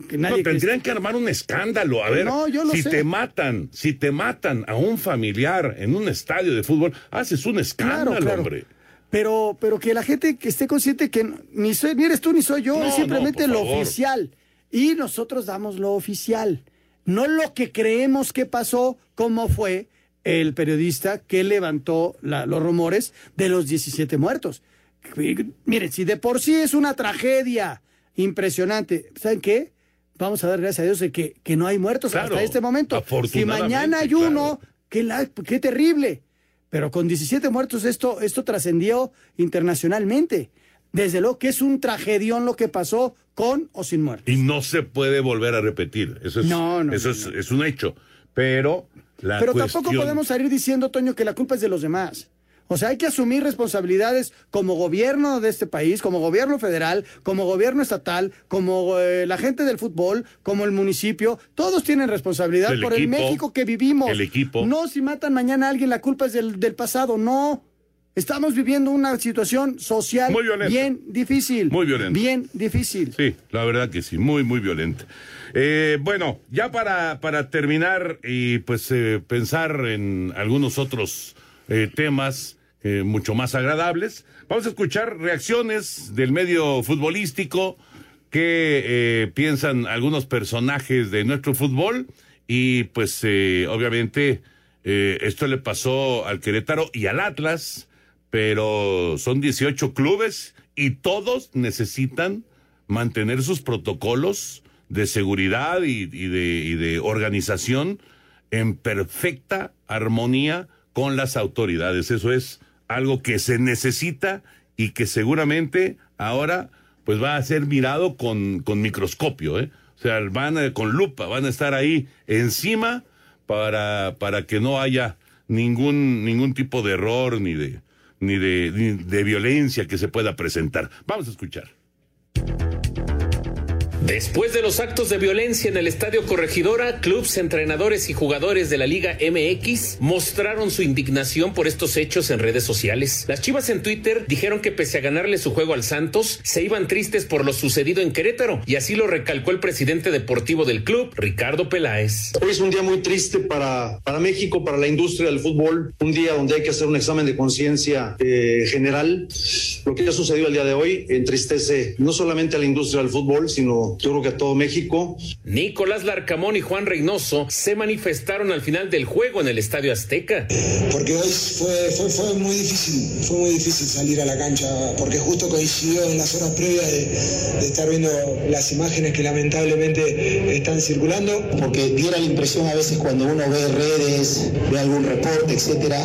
que nadie... No, tendrían que... que armar un escándalo, a ver, no, yo lo si sé. te matan, si te matan a un familiar en un estadio de fútbol, haces un escándalo, claro, claro. hombre. Pero, pero que la gente que esté consciente que ni, soy, ni eres tú ni soy yo, no, es simplemente no, lo favor. oficial. Y nosotros damos lo oficial, no lo que creemos que pasó, como fue el periodista que levantó la, los rumores de los 17 muertos. Miren, si de por sí es una tragedia impresionante, ¿saben qué? Vamos a dar gracias a Dios de que, que no hay muertos claro, hasta este momento. Si mañana hay uno, claro. qué, la, qué terrible. Pero con 17 muertos esto, esto trascendió internacionalmente. Desde luego que es un tragedión lo que pasó con o sin muertos. Y no se puede volver a repetir. Eso es, no, no, eso no, es, es un hecho. Pero la Pero cuestión... tampoco podemos salir diciendo, Toño, que la culpa es de los demás. O sea, hay que asumir responsabilidades como gobierno de este país, como gobierno federal, como gobierno estatal, como eh, la gente del fútbol, como el municipio. Todos tienen responsabilidad el por equipo, el México que vivimos. El equipo. No, si matan mañana a alguien, la culpa es del, del pasado, no. Estamos viviendo una situación social Muy bien difícil. Muy violenta. Bien difícil. Sí, la verdad que sí, muy, muy violenta. Eh, bueno, ya para, para terminar y pues eh, pensar en algunos otros eh, temas eh, mucho más agradables, vamos a escuchar reacciones del medio futbolístico que eh, piensan algunos personajes de nuestro fútbol y pues eh, obviamente eh, esto le pasó al Querétaro y al Atlas, pero son 18 clubes y todos necesitan mantener sus protocolos de seguridad y, de, y de organización en perfecta armonía con las autoridades. Eso es algo que se necesita y que seguramente ahora pues va a ser mirado con, con microscopio, ¿eh? O sea, van a- con lupa, van a estar ahí encima para, para que no haya ningún, ningún tipo de error ni de, ni de, ni de violencia que se pueda presentar. Vamos a escuchar. Después de los actos de violencia en el Estadio Corregidora, clubes, entrenadores y jugadores de la Liga MX mostraron su indignación por estos hechos en redes sociales. Las Chivas en Twitter dijeron que pese a ganarle su juego al Santos, se iban tristes por lo sucedido en Querétaro, y así lo recalcó el presidente deportivo del club, Ricardo Peláez. Hoy es un día muy triste para, para México, para la industria del fútbol, un día donde hay que hacer un examen de conciencia eh, general. Lo que ha sucedido el día de hoy entristece no solamente a la industria del fútbol, sino yo creo que a todo México. Nicolás Larcamón y Juan Reynoso se manifestaron al final del juego en el Estadio Azteca. Porque hoy fue, fue, fue muy difícil, fue muy difícil salir a la cancha, porque justo coincidió en las horas previas de, de estar viendo las imágenes que lamentablemente están circulando. porque diera la impresión a veces cuando uno ve redes, ve algún reporte, etcétera,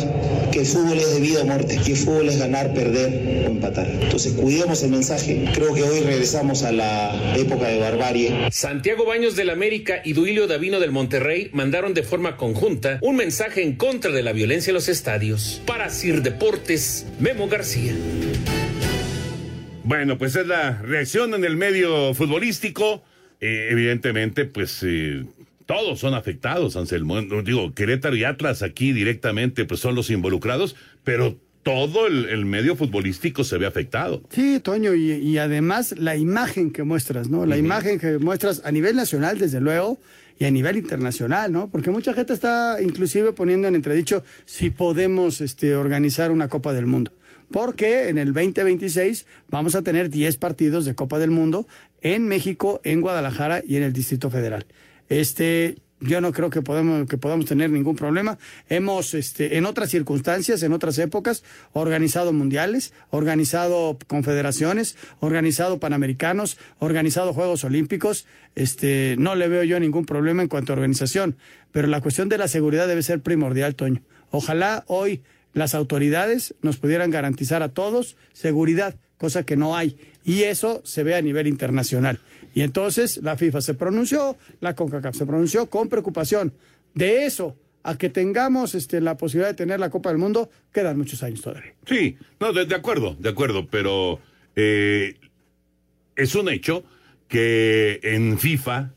que el fútbol es de vida o muerte, que el fútbol es ganar, perder o empatar. Entonces, cuidemos el mensaje. Creo que hoy regresamos a la época de barbarie. Santiago Baños del América y Duilio Davino del Monterrey mandaron de forma conjunta un mensaje en contra de la violencia en los estadios. Para Sir Deportes, Memo García. Bueno, pues es la reacción en el medio futbolístico. Eh, evidentemente, pues eh, todos son afectados, Anselmo. No Digo, Querétaro y Atlas aquí directamente, pues son los involucrados, pero todo el, el medio futbolístico se ve afectado. Sí, Toño, y, y además la imagen que muestras, ¿no? La imagen que muestras a nivel nacional, desde luego, y a nivel internacional, ¿no? Porque mucha gente está inclusive poniendo en entredicho si podemos este, organizar una Copa del Mundo. Porque en el 2026 vamos a tener 10 partidos de Copa del Mundo en México, en Guadalajara y en el Distrito Federal. Este, yo no creo que podemos, que podamos tener ningún problema. Hemos, este, en otras circunstancias, en otras épocas, organizado mundiales, organizado confederaciones, organizado panamericanos, organizado Juegos Olímpicos. Este, no le veo yo ningún problema en cuanto a organización, pero la cuestión de la seguridad debe ser primordial, Toño. Ojalá hoy las autoridades nos pudieran garantizar a todos seguridad, cosa que no hay. Y eso se ve a nivel internacional. Y entonces la FIFA se pronunció, la CONCACAF se pronunció con preocupación. De eso a que tengamos este, la posibilidad de tener la Copa del Mundo, quedan muchos años todavía. Sí, no, de, acuerdo, de acuerdo, pero eh, es un hecho que en FIFA,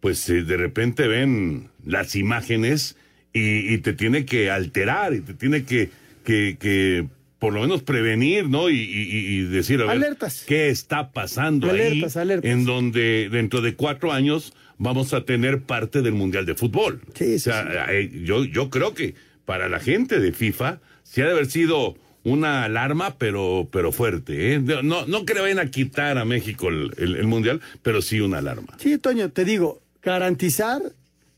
pues eh, de repente ven las imágenes y, te tiene que alterar y te tiene que, que por lo menos prevenir, ¿no? Y, y- y decir, a ver, Alertas. ¿qué está pasando Alertas, ahí? alertas. En donde dentro de cuatro años vamos a tener parte del Mundial de Fútbol. o sea, yo, yo creo que para la gente de FIFA sí ha de haber sido una alarma, pero, pero fuerte. ¿eh? No, no que le vayan a quitar a México el, el- el Mundial, pero sí una alarma. Sí, Toño, te digo, garantizar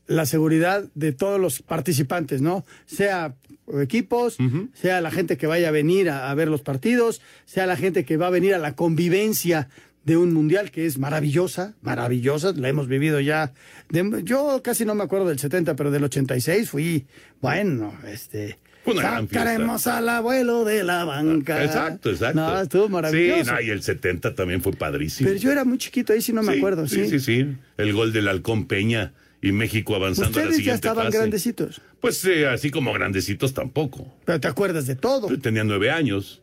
la seguridad de todos los participantes, ¿no? Sea equipos, sea la gente que vaya a venir a, a ver los partidos, sea la gente que va a venir a la convivencia de un mundial que es maravillosa, maravillosa, la hemos vivido ya. de- yo casi no me acuerdo del 70, pero del 86 fui, bueno, este... Sacaremos al abuelo de la banca. Exacto, exacto. No, estuvo maravilloso. Sí, no, y el 70 también fue padrísimo. Pero yo era muy chiquito, ahí sí no me Sí, acuerdo, sí, sí, sí. El gol del Halcón Peña y México avanzando a la Ustedes ya siguiente estaban fase. grandecitos. Pues eh, así como grandecitos tampoco. Pero te acuerdas de todo. Yo tenía nueve años.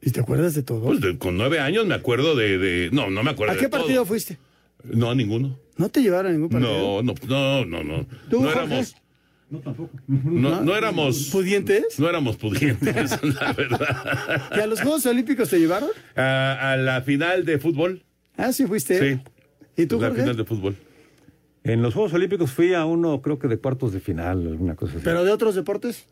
¿Y te acuerdas de todo? Pues de- con nueve años me acuerdo de, de- No, no me acuerdo ¿A de qué todo. partido fuiste? No, a ninguno. ¿No te llevaron a ningún partido? No, no, no, no, no. ¿Tú, no Jorge? éramos. No, tampoco. No, no éramos. ¿Pudientes? No éramos pudientes, la verdad. ¿Y a los Juegos Olímpicos te llevaron? A, a la final de fútbol. Ah, sí fuiste. Sí. ¿Y tú, La Jorge? final de fútbol. En los Juegos Olímpicos fui a uno, creo que de cuartos de final, alguna cosa así. ¿Pero de otros deportes?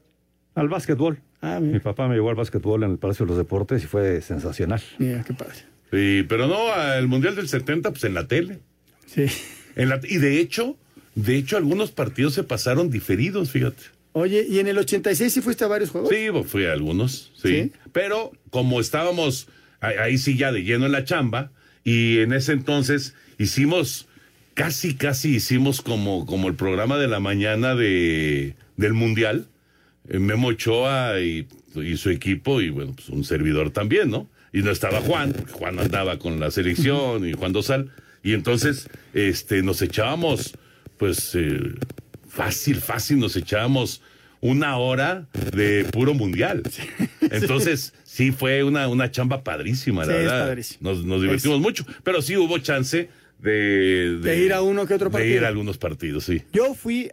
Al básquetbol. Ah, Mi papá me llevó al básquetbol en el Palacio de los Deportes y fue sensacional. Mira, qué padre. Sí, pero no, al Mundial del 70, pues en la tele. Sí. En la, y de hecho, de hecho, algunos partidos se pasaron diferidos, fíjate. Oye, ¿y en el 86 sí fuiste a varios juegos? Sí, fui a algunos, sí. Pero como estábamos ahí, ahí sí ya de lleno en la chamba, y en ese entonces hicimos, casi, casi hicimos como, como el programa de la mañana de, del Mundial. Eh, Memo Ochoa y, y su equipo, y bueno, pues un servidor también, ¿no? Y no estaba Juan, porque Juan andaba con la selección y Juan Dosal. Y entonces, este, nos echábamos, pues, eh, fácil, fácil, nos echábamos una hora de puro mundial. Entonces, sí fue una, una chamba padrísima, la Sí, verdad. Nos, nos divertimos mucho, pero sí hubo chance de, De ir a uno que otro De partido. ir a algunos partidos, sí. Yo fui,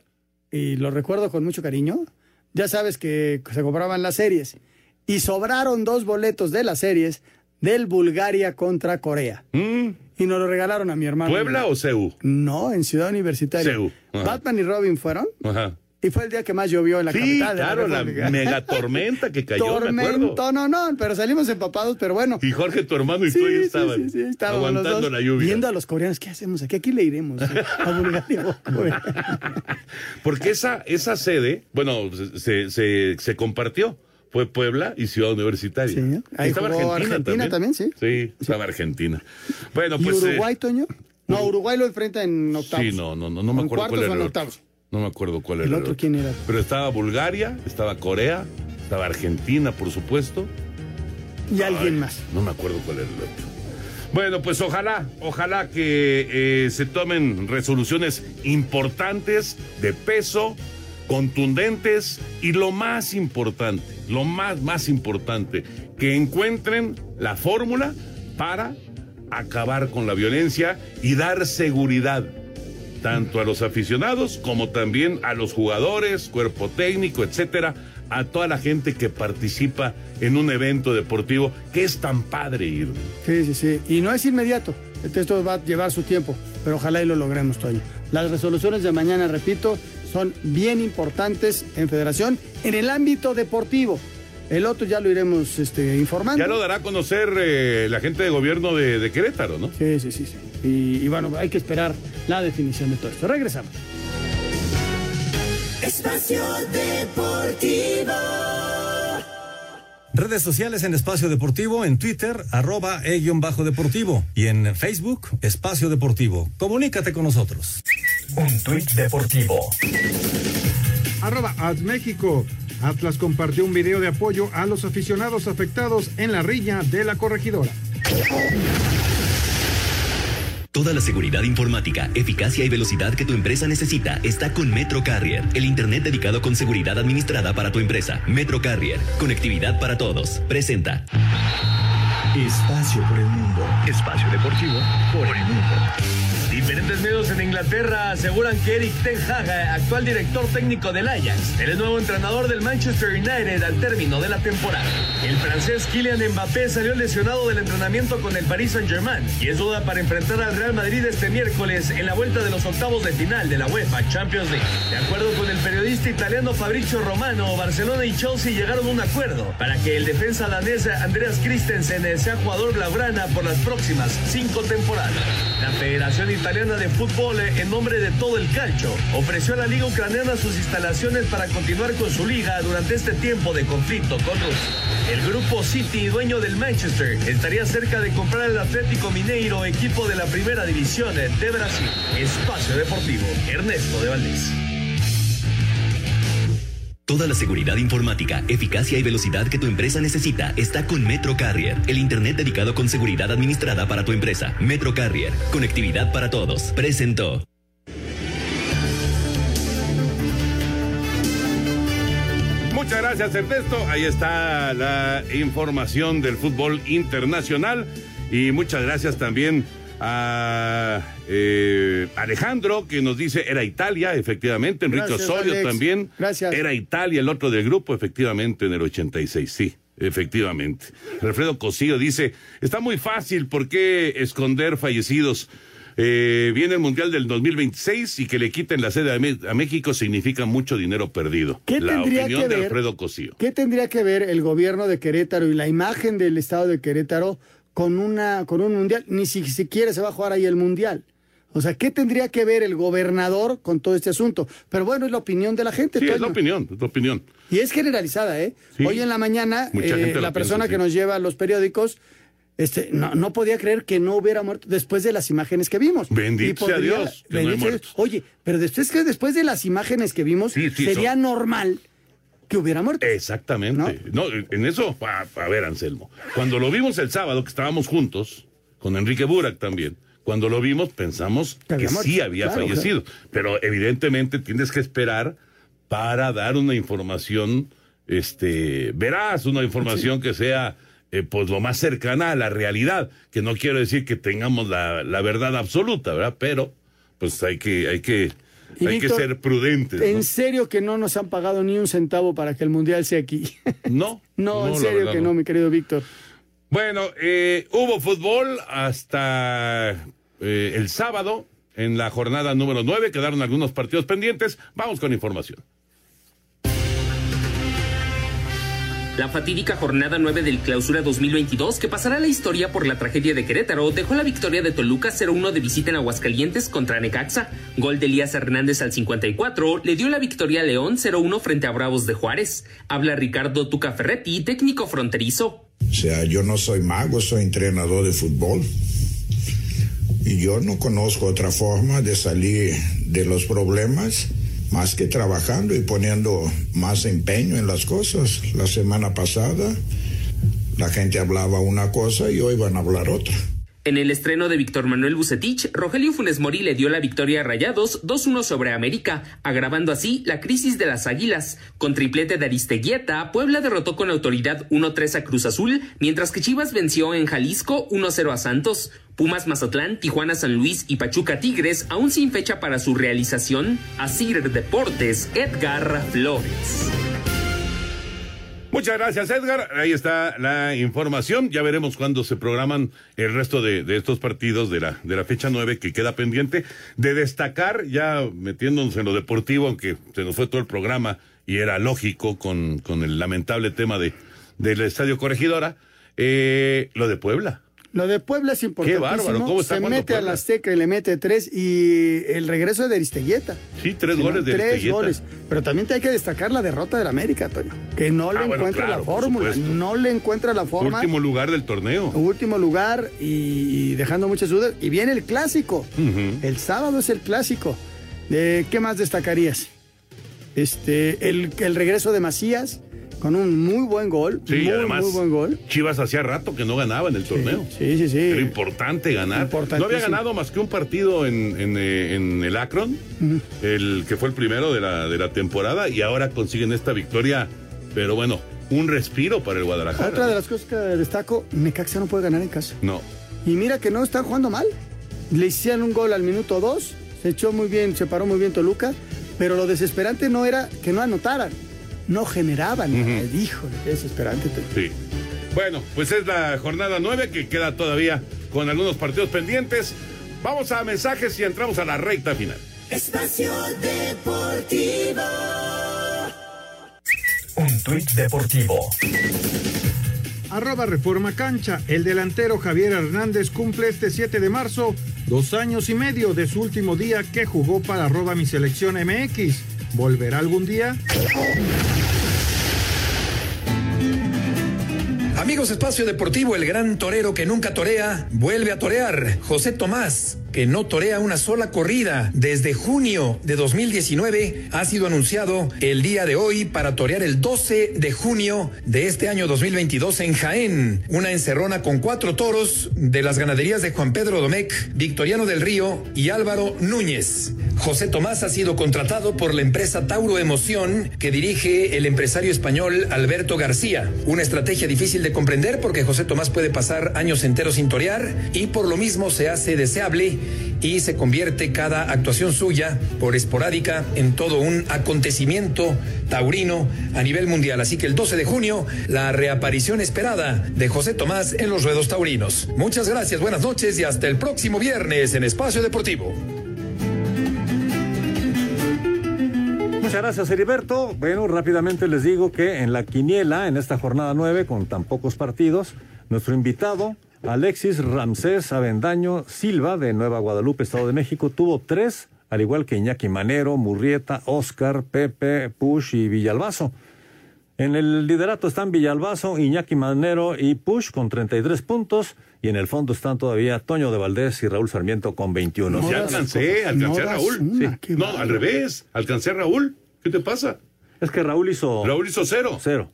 y lo recuerdo con mucho cariño, ya sabes que se compraban las series, y sobraron dos boletos de las series del Bulgaria contra Corea. Y nos lo regalaron a mi hermano. Mm. ¿Puebla o CEU? No, en Ciudad Universitaria. Ajá. Batman y Robin fueron, Ajá. Y fue el día que más llovió en la Sí, capital. claro, la mega tormenta que cayó. Tormento, no, no, pero salimos empapados, pero bueno. Y Jorge, tu hermano y Sí, tú ahí estaban, sí, sí, estábamos los aguantando dos la lluvia. Viendo a los coreanos, ¿qué hacemos aquí? Aquí le iremos ¿eh? a Bulgaria Corea. Porque esa, esa sede, bueno, se, se, se compartió. Fue Puebla y Ciudad Universitaria. Sí, ahí estaba Argentina, Argentina también, sí. Sí, estaba Argentina. Bueno, ¿Y pues. eh, Uruguay, Toño? No, Uruguay lo enfrenta en octavos. Sí, no, no, no, no me ¿En acuerdo cuál era en octavos? No me acuerdo cuál ¿El era otro quién era? Pero estaba Bulgaria, estaba Corea, estaba Argentina, por supuesto. Y alguien más. No me acuerdo cuál era el otro. Bueno, pues ojalá, ojalá que eh, se tomen resoluciones importantes, de peso, contundentes y lo más importante, lo más, más importante, que encuentren la fórmula para acabar con la violencia y dar seguridad tanto a los aficionados como también a los jugadores, cuerpo técnico, etcétera, a toda la gente que participa en un evento deportivo que es tan padre ir. Sí, sí, sí. Y no es inmediato. Esto va a llevar su tiempo, pero ojalá y lo logremos, Toño. Las resoluciones de mañana, repito, son bien importantes en federación en el ámbito deportivo. El otro ya lo iremos este, informando. Ya lo dará a conocer eh, la gente de gobierno de, de Querétaro, ¿no? Sí, sí, sí. sí. Y, y bueno, hay que esperar la definición de todo esto. Regresamos. Espacio Deportivo. Redes sociales en Espacio Deportivo, en Twitter, arroba e-bajo deportivo y en Facebook, Espacio Deportivo. Comunícate con nosotros. Un tuit deportivo. Arroba Ad México. Atlas compartió un video de apoyo a los aficionados afectados en la riña de la corregidora. Toda la seguridad informática, eficacia y velocidad que tu empresa necesita está con Metro Carrier, el Internet dedicado con seguridad administrada para tu empresa. Metro Carrier, conectividad para todos. Presenta. Espacio por el mundo. Espacio deportivo por el mundo. Diferentes medios en Inglaterra aseguran que Eric Ten Hag, actual director técnico del Ajax, el nuevo entrenador del Manchester United al término de la temporada. El francés Kylian Mbappé salió lesionado del entrenamiento con el Paris Saint-Germain y es duda para enfrentar al Real Madrid este miércoles en la vuelta de los octavos de final de la UEFA Champions League. De acuerdo con el periodista italiano Fabrizio Romano, Barcelona y Chelsea llegaron a un acuerdo para que el defensa danés Andreas Christensen sea jugador blaugrana por las próximas cinco temporadas. La Federación Italiana de Fútbol, en nombre de todo el calcio, ofreció a la Liga Ucraniana sus instalaciones para continuar con su liga durante este tiempo de conflicto con Rusia. El grupo City, dueño del Manchester, estaría cerca de comprar el Atlético Mineiro, equipo de la primera división de Brasil. Espacio Deportivo, Ernesto de Valdés. Toda la seguridad informática, eficacia y velocidad que tu empresa necesita está con Metro Carrier, el Internet dedicado con seguridad administrada para tu empresa. Metro Carrier, conectividad para todos. Presentó. Muchas gracias, Ernesto. Ahí está la información del fútbol internacional. Y muchas gracias también a eh, Alejandro, que nos dice era Italia, efectivamente. Enrique Gracias, Osorio Alex. también. Gracias. Era Italia, el otro del grupo, efectivamente, en el 86, sí. Efectivamente. Alfredo Cosío dice, está muy fácil, ¿por qué esconder fallecidos? Eh, viene el Mundial del 2026 y que le quiten la sede a, México significa mucho dinero perdido. ¿Qué la tendría opinión que de ver? Alfredo Cosío. ¿Qué tendría que ver el gobierno de Querétaro y la imagen del estado de Querétaro con una con un mundial? Ni si siquiera se va a jugar ahí el mundial. O sea, ¿qué tendría que ver el gobernador con todo este asunto? Pero bueno, es la opinión de la gente. Sí, es la opinión, es la opinión. Y es generalizada, ¿eh? Sí. Hoy en la mañana, eh, la piensa, persona sí. que nos lleva los periódicos este, no, no podía creer que no hubiera muerto después de las imágenes que vimos. Bendito Y podría- sea Dios que no hay bendito Dios. Oye, pero después que después de las imágenes que vimos, sí, sería son- normal que hubiera muerto. Exactamente. No, en eso, a, a ver, Anselmo. Cuando lo vimos el sábado, que estábamos juntos, con Enrique Burak también, cuando lo vimos pensamos que, sí había claro, fallecido. Pero evidentemente tienes que esperar para dar una información, este, veraz, una información que sea eh, pues lo más cercana a la realidad. Que no quiero decir que tengamos la, la verdad absoluta, ¿verdad? Pero, pues hay que, hay que, Y hay que ser prudentes. En ¿no? serio que no nos han pagado ni un centavo para que el mundial sea aquí. No, no, no, en serio verdad que no. no, mi querido Víctor. Bueno, eh, hubo fútbol hasta eh, el sábado en la jornada número 9. Quedaron algunos partidos pendientes. Vamos con información. La fatídica jornada 9 del Clausura 2022, que pasará la historia por la tragedia de Querétaro, dejó la victoria de Toluca 0-1 de visita en Aguascalientes contra Necaxa. Gol de Elías Hernández al 54 le dio la victoria a León 0-1 frente a Bravos de Juárez. Habla Ricardo Tuca Ferretti, técnico fronterizo. O sea, yo no soy mago, soy entrenador de fútbol. Y yo no conozco otra forma de salir de los problemas más que trabajando y poniendo más empeño en las cosas. La semana pasada la gente hablaba una cosa y hoy van a hablar otra. En el estreno de Víctor Manuel Bucetich, Rogelio Funes Mori le dio la victoria a Rayados 2-1 sobre América, agravando así la crisis de las Águilas. Con triplete de Aristeguieta, Puebla derrotó con autoridad 1-3 a Cruz Azul, mientras que Chivas venció en Jalisco 1-0 a Santos. Pumas Mazatlán, Tijuana San Luis y Pachuca Tigres, aún sin fecha para su realización. Asir Deportes, Edgar Flores. Muchas gracias, Edgar. Ahí está la información. Ya veremos cuándo se programan el resto de, de estos partidos de la, de la fecha 9 que queda pendiente. De destacar, ya metiéndonos en lo deportivo, aunque se nos fue todo el programa y era lógico con, con el lamentable tema de, del Estadio Corregidora, eh, lo de Puebla. Lo de Puebla es importantísimo. bárbaro, ¿cómo está Se mete a la Azteca y le mete tres y el regreso de Aristeguieta. Sí, tres goles de Tres Aristeguieta. goles. Pero también hay que destacar la derrota del América, Toño. Que no le Ah, bueno, encuentra claro, la fórmula. No le encuentra la forma. Último lugar del torneo. Último lugar y, y dejando muchas dudas. Y viene el clásico. El sábado es el clásico. Eh, ¿Qué más destacarías? Este, el, el regreso de Macías con un muy buen gol. Sí, muy, además, muy buen gol. Chivas hacía rato que no ganaba en el torneo. Sí, sí, sí. Era importante ganar. No había ganado más que un partido en, en, eh, en el Akron, el que fue el primero de la, de la temporada, y ahora consiguen esta victoria. Pero bueno, un respiro para el Guadalajara. Otra de las cosas que destaco, Necaxa no puede ganar en casa. No. Y mira que no están jugando mal. Le hicieron un gol al minuto 2, se echó muy bien, se paró muy bien Toluca, pero lo desesperante no era que no anotaran, no generaban. Híjole, qué desesperante. Sí. Bueno, pues es la jornada 9 que queda todavía con algunos partidos pendientes. Vamos a mensajes y entramos a la recta final. Espacio Deportivo. Un tuit deportivo. Arroba Reforma Cancha. El delantero Javier Hernández cumple este 7 de marzo dos años y medio de su último día que jugó para arroba mi selección MX. ¿Volverá algún día? Amigos Espacio Deportivo, el gran torero que nunca torea, vuelve a torear. José Tomás que no torea una sola corrida desde junio de 2019, ha sido anunciado el día de hoy para torear el 12 de junio de este año 2022 en Jaén. Una encerrona con cuatro toros de las ganaderías de Juan Pedro Domecq, Victoriano del Río y Álvaro Núñez. José Tomás ha sido contratado por la empresa Tauro Emoción que dirige el empresario español Alberto García. Una estrategia difícil de comprender porque José Tomás puede pasar años enteros sin torear y por lo mismo se hace deseable y se convierte cada actuación suya, por esporádica, en todo un acontecimiento taurino a nivel mundial. Así que el 12 de junio, la reaparición esperada de José Tomás en los ruedos taurinos. Muchas gracias, buenas noches y hasta el próximo viernes en Espacio Deportivo. Muchas gracias, Heriberto. Bueno, rápidamente les digo que en la quiniela, en esta jornada 9, con tan pocos partidos, nuestro invitado, Alexis Ramsés Avendaño Silva, de Nueva Guadalupe, Estado de México, tuvo tres, al igual que Iñaki Manero, Murrieta, Oscar, Pepe, Push y Villalbazo. En el liderato están Villalbazo, Iñaki Manero y Push con 33 puntos. Y en el fondo están todavía Toño de Valdés y Raúl Sarmiento con 21. No, ya alcancé, alcancé a Raúl. Sí. No, al revés, alcancé a Raúl. ¿Qué te pasa? Es que Raúl hizo. Raúl hizo cero. Cero.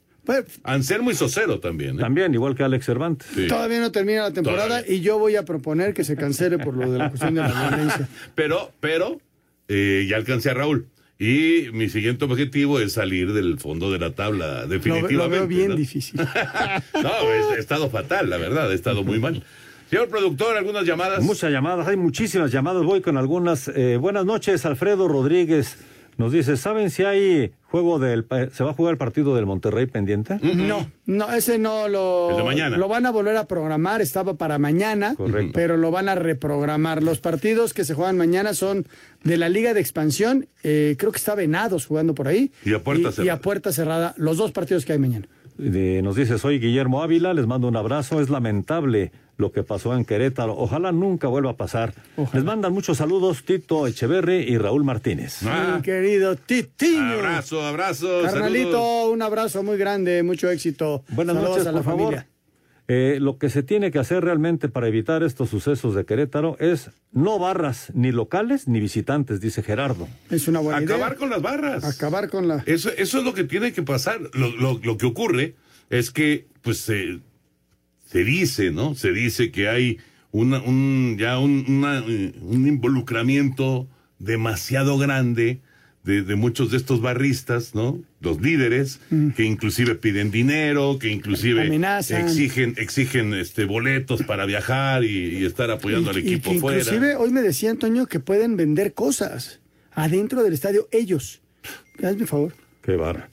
Anselmo hizo cero también. ¿eh? También, igual que Alex Cervantes. Sí. Todavía no termina la temporada y yo voy a proponer que se cancele por lo de la cuestión de la violencia. pero, pero, eh, ya alcancé a Raúl. Y mi siguiente objetivo es salir del fondo de la tabla, definitivamente. Lo, lo veo bien ¿no? difícil. no, he estado fatal, la verdad, he estado muy mal. Señor productor, algunas llamadas. Muchas llamadas, hay muchísimas llamadas. Voy con algunas. Eh, buenas noches, Alfredo Rodríguez. Nos dice, ¿saben si hay juego del... ¿Se va a jugar el partido del Monterrey pendiente? No, no, ese no lo... El de mañana. Lo van a volver a programar, estaba para mañana, Correcto. pero lo van a reprogramar. Los partidos que se juegan mañana son de la Liga de Expansión, eh, creo que está Venados jugando por ahí. Y a puerta y, cerrada. y a puerta cerrada, los dos partidos que hay mañana. De- nos dice, soy Guillermo Ávila, les mando un abrazo. Es lamentable lo que pasó en Querétaro. Ojalá nunca vuelva a pasar. Les mandan muchos saludos Tito Echeverri y Raúl Martínez. Ah. Mi querido Titiño. Abrazo, abrazo. Carnalito, saludos. un abrazo muy grande, mucho éxito. Buenas Saludos noches, a la por favor. familia. Eh, lo que se tiene que hacer realmente para evitar estos sucesos de Querétaro es no barras ni locales ni visitantes, dice Gerardo. Es una buena idea. Acabar con las barras. Acabar con la... Eso, eso es lo que tiene que pasar. Lo, lo- lo que ocurre es que, pues, se, se dice, ¿no? Se dice que hay una, un, ya un, una, eh, un involucramiento demasiado grande de, de muchos de estos barristas, ¿no? Los líderes, que inclusive piden dinero, que inclusive Amenazan. exigen, exigen este boletos para viajar y, y estar apoyando al y equipo que fuera. Inclusive hoy me decía Antonio que pueden vender cosas adentro del estadio ellos. Hazme favor. Qué barra.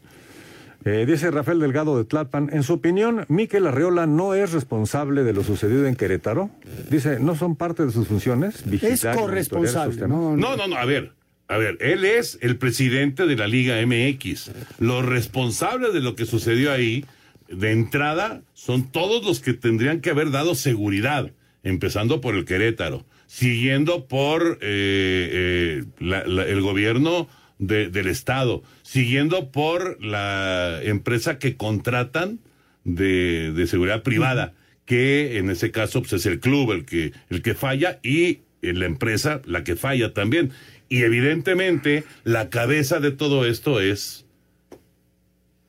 Eh, dice Rafael Delgado de Tlalpan, en su opinión, Miquel Arreola no es responsable de lo sucedido en Querétaro. Dice, ¿no son parte de sus funciones? Vigilar Es corresponsable. No, No, no, no, a ver, a ver, él es el presidente de la Liga MX. Los responsables de lo que sucedió ahí, de entrada, son todos los que tendrían que haber dado seguridad, empezando por el Querétaro, siguiendo por eh, eh, la- la- el gobierno de- del Estado, siguiendo por la empresa que contratan de, de seguridad privada, que en ese caso pues, es el club el que, el que falla y eh, la empresa la que falla también. Y evidentemente la cabeza de todo esto es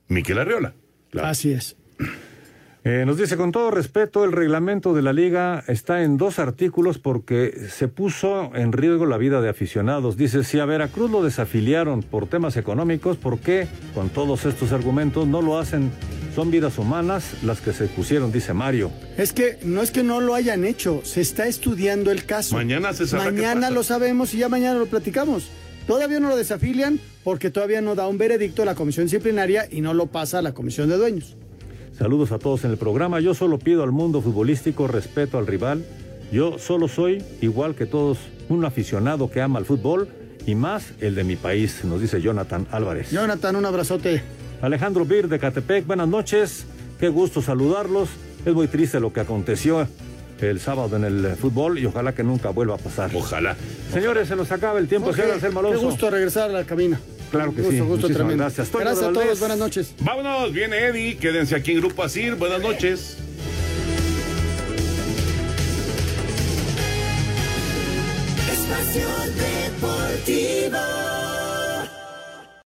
Miquel Arriola. Así es. Eh, nos dice, con todo respeto, el reglamento de la liga está en dos artículos porque se puso en riesgo la vida de aficionados. Dice, si a Veracruz lo desafiliaron por temas económicos, ¿por qué con todos estos argumentos no lo hacen? Son vidas humanas las que se pusieron, dice Mario. Es que no es que no lo hayan hecho, se está estudiando el caso. Mañana se Mañana lo sabemos y ya mañana lo platicamos. Todavía no lo desafilian porque todavía no da un veredicto la comisión disciplinaria y no lo pasa a la comisión de dueños. Saludos a todos en el programa. Yo solo pido al mundo futbolístico respeto al rival. Yo solo soy, igual que todos, un aficionado que ama el fútbol y más el de mi país, nos dice Jonathan Álvarez. Jonathan, un abrazote. Alejandro Bir de Catepec, buenas noches. Qué gusto saludarlos. Es muy triste lo que aconteció el sábado en el fútbol y ojalá que nunca vuelva a pasar. Ojalá. Señores, se nos acaba el tiempo, Jorge, señor Anselmo qué gusto regresar a la cabina. Claro que gusto, sí. Gusto Muchísimas tremendo. gracias. Toño Gracias a todos, buenas noches. Vámonos, viene Eddie, quédense aquí en Grupo Asir, buenas noches. Espacio Deportivo.